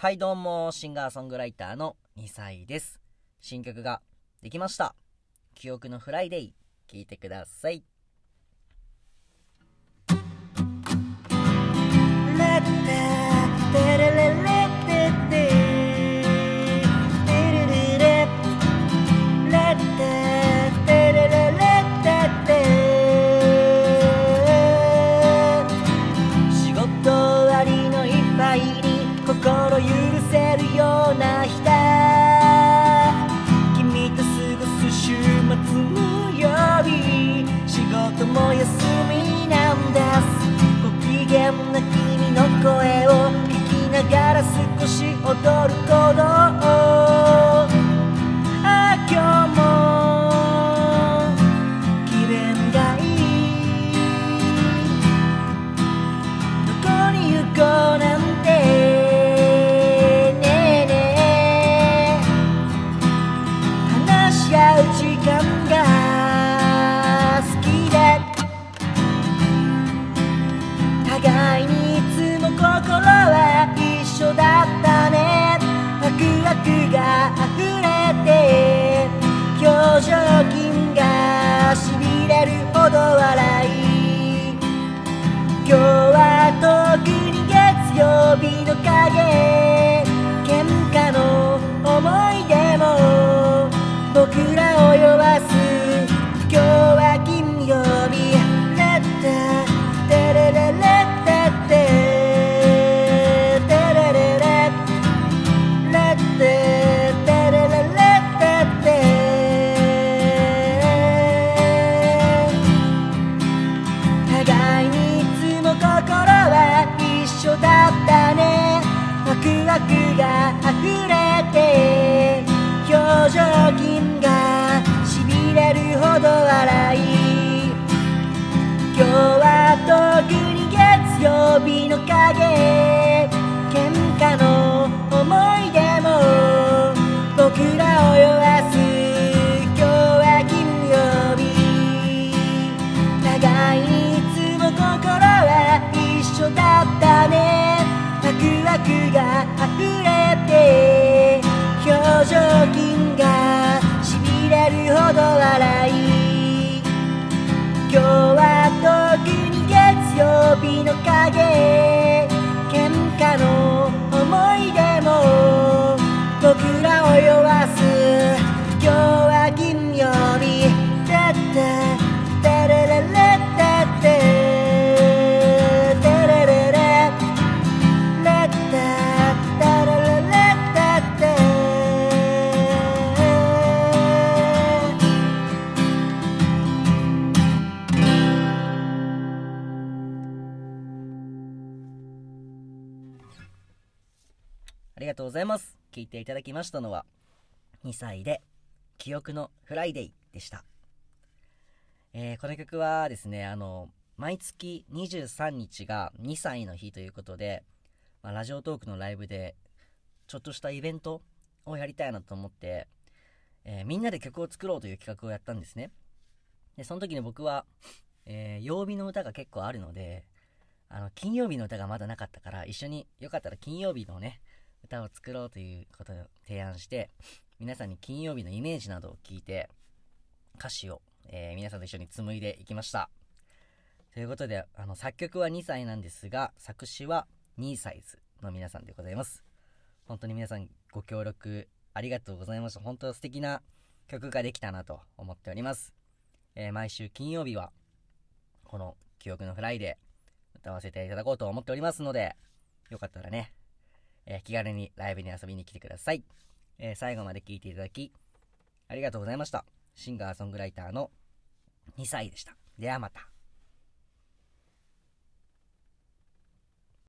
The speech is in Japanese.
はいどうも、シンガーソングライターの2歳です。新曲ができました。記憶のフライデー、聴いてください。ご機嫌な君の声を聞きながら少し踊る鼓動ああ今日も気分がいいどこに行こうなるほど笑い。今日は特に月曜日の影。が溢れて表情筋がしびれるほど笑い。今日は特に月曜日の影喧嘩の思い出も僕らを酔わす。今日は金曜日。互いいつも心は一緒だったね。ワクワクがありがとうございます。聞いていただきましたのは、2歳で、記憶のフライデーでした。えーこの曲はですね、あの、毎月23日が2歳の日ということで、まあ、ラジオトークのライブで、ちょっとしたイベントをやりたいなと思って、えーみんなで曲を作ろうという企画をやったんですね。で、その時に僕は、えー曜日の歌が結構あるので、あの、金曜日の歌がまだなかったから、一緒によかったら金曜日のね、歌を作ろうということを提案して、皆さんに金曜日のイメージなどを聞いて、歌詞を、えー皆さんと一緒に紡いでいきました。ということで、あの、作曲は2歳なんですが、作詞は2サイズの皆さんでございます。本当に皆さんご協力ありがとうございました。本当素敵な曲ができたなと思っております。えー毎週金曜日は、この記憶のフライで歌わせていただこうと思っておりますので、よかったらね、えー気軽にライブに遊びに来てください。えー最後まで聴いていただき、ありがとうございました。シンガーソングライターの2歳でした。ではまた。